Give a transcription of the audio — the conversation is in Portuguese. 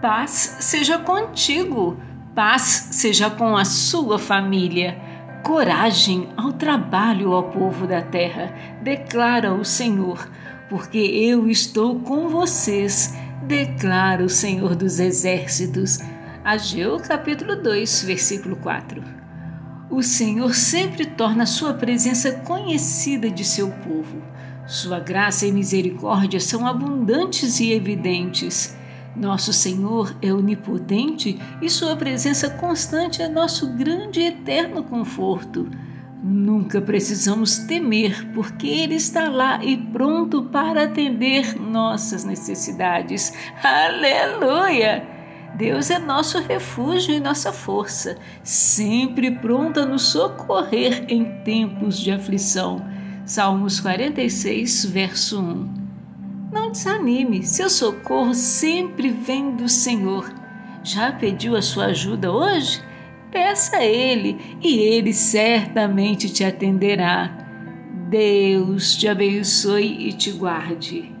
Paz seja contigo, paz seja com a sua família. Coragem ao trabalho, ó povo da terra, declara o Senhor, porque eu estou com vocês, declara o Senhor dos Exércitos. Ageu capítulo 2, versículo 4. O Senhor sempre torna a sua presença conhecida de seu povo. Sua graça e misericórdia são abundantes e evidentes. Nosso Senhor é onipotente e Sua presença constante é nosso grande e eterno conforto. Nunca precisamos temer, porque Ele está lá e pronto para atender nossas necessidades. Aleluia! Deus é nosso refúgio e nossa força, sempre pronto a nos socorrer em tempos de aflição. Salmos 46, verso 1. Não desanime, seu socorro sempre vem do Senhor. Já pediu a sua ajuda hoje? Peça a Ele e Ele certamente te atenderá. Deus te abençoe e te guarde.